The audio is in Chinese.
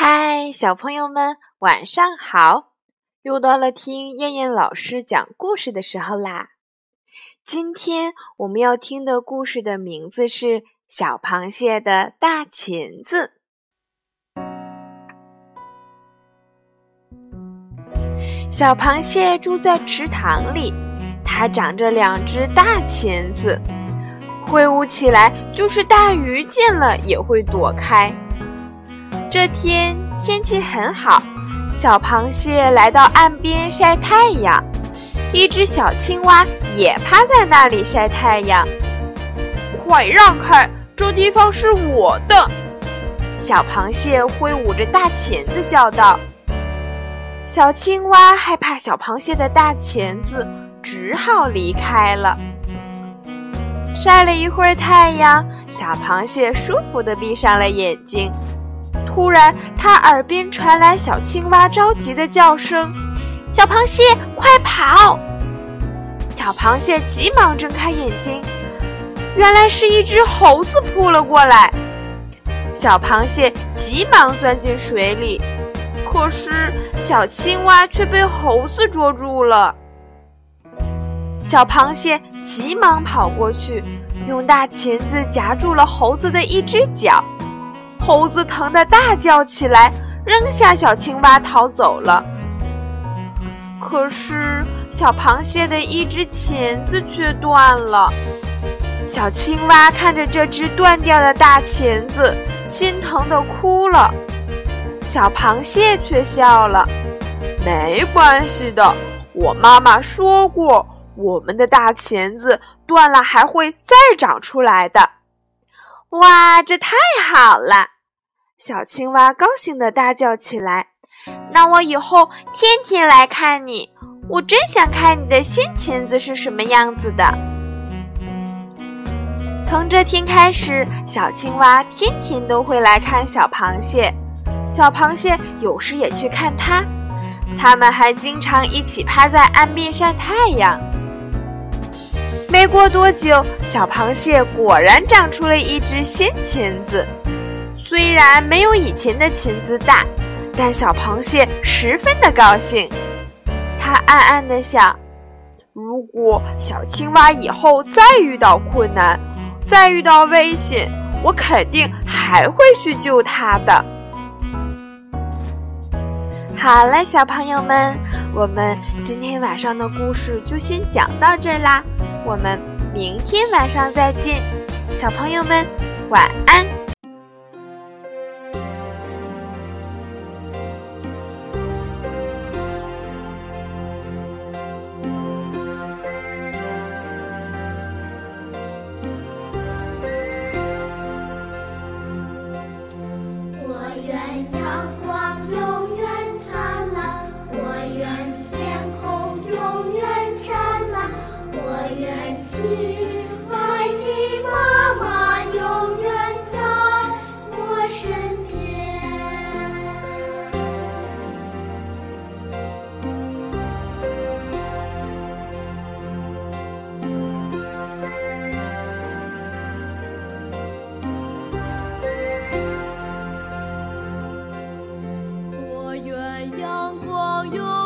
嗨，小朋友们，晚上好！又到了听燕燕老师讲故事的时候啦。今天我们要听的故事的名字是《小螃蟹的大钳子》。小螃蟹住在池塘里，它长着两只大钳子，挥舞起来就是大鱼见了也会躲开。这天天气很好，小螃蟹来到岸边晒太阳，一只小青蛙也趴在那里晒太阳。快让开，这地方是我的！小螃蟹挥舞着大钳子叫道。小青蛙害怕小螃蟹的大钳子，只好离开了。晒了一会儿太阳，小螃蟹舒服地闭上了眼睛。突然，他耳边传来小青蛙着急的叫声：“小螃蟹，快跑！”小螃蟹急忙睁开眼睛，原来是一只猴子扑了过来。小螃蟹急忙钻进水里。可是，小青蛙却被猴子捉住了。小螃蟹急忙跑过去，用大钳子夹住了猴子的一只脚。猴子疼得大叫起来，扔下小青蛙逃走了。可是，小螃蟹的一只钳子却断了。小青蛙看着这只断掉的大钳子，心疼的哭了。小螃蟹却笑了，没关系的。我妈妈说过，我们的大钳子断了还会再长出来的。哇，这太好了！小青蛙高兴地大叫起来。那我以后天天来看你，我真想看你的新裙子是什么样子的。从这天开始，小青蛙天天都会来看小螃蟹。小螃蟹有时也去看它，它们还经常一起趴在岸边晒太阳。没过多久，小螃蟹果然长出了一只新钳子，虽然没有以前的钳子大，但小螃蟹十分的高兴。它暗暗的想：如果小青蛙以后再遇到困难，再遇到危险，我肯定还会去救它的。好了，小朋友们，我们今天晚上的故事就先讲到这啦，我们明天晚上再见，小朋友们晚安。your